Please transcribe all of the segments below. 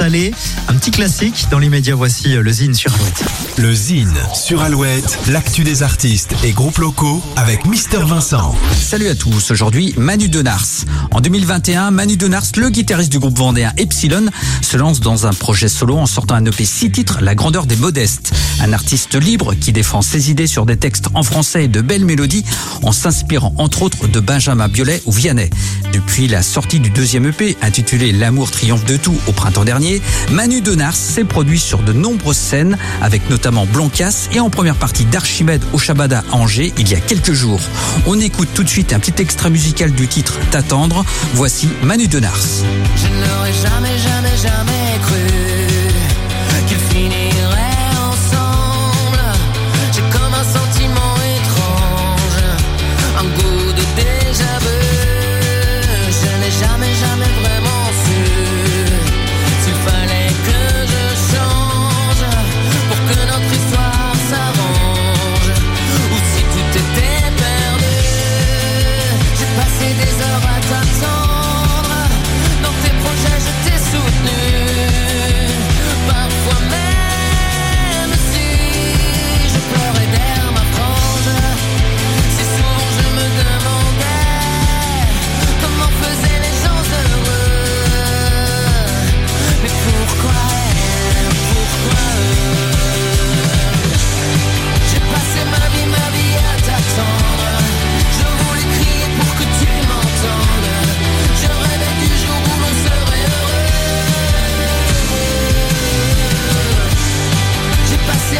Un petit classique. Dans l'immédiat, voici euh, le Zine sur Alouette. Le Zine sur Alouette, l'actu des artistes et groupes locaux avec Mister Vincent. Salut à tous, aujourd'hui Manu Denars. En 2021, Manu Denars, le guitariste du groupe vendéen Epsilon, se lance dans un projet solo en sortant un EP 6 titres, La grandeur des modestes. Un artiste libre qui défend ses idées sur des textes en français et de belles mélodies en s'inspirant entre autres de Benjamin Biolay ou Vianney. Depuis la sortie du deuxième EP intitulé L'amour triomphe de tout au printemps dernier, Manu Denars s'est produit sur de nombreuses scènes avec notamment Blancas et en première partie d'Archimède au Shabada Angers il y a quelques jours. On écoute tout de suite un petit extrait musical du titre T'attendre. Voici Manu Denars. Je jamais, jamais, jamais cru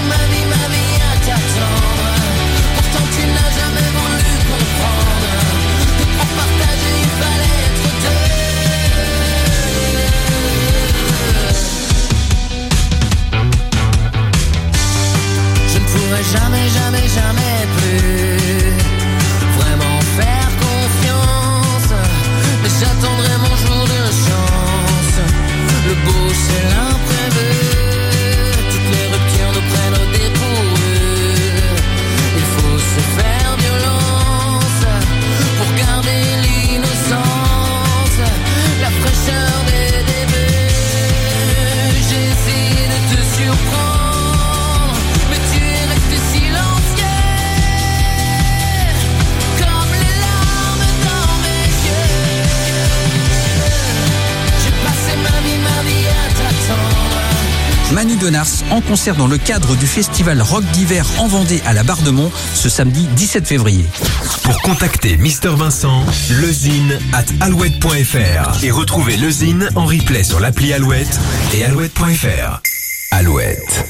man. Manu Denars en concert dans le cadre du festival rock d'hiver en Vendée à la Bardemont ce samedi 17 février. Pour contacter Mister Vincent, lezine at alouette.fr et retrouver le Zine en replay sur l'appli Alouette et alouette.fr. Alouette.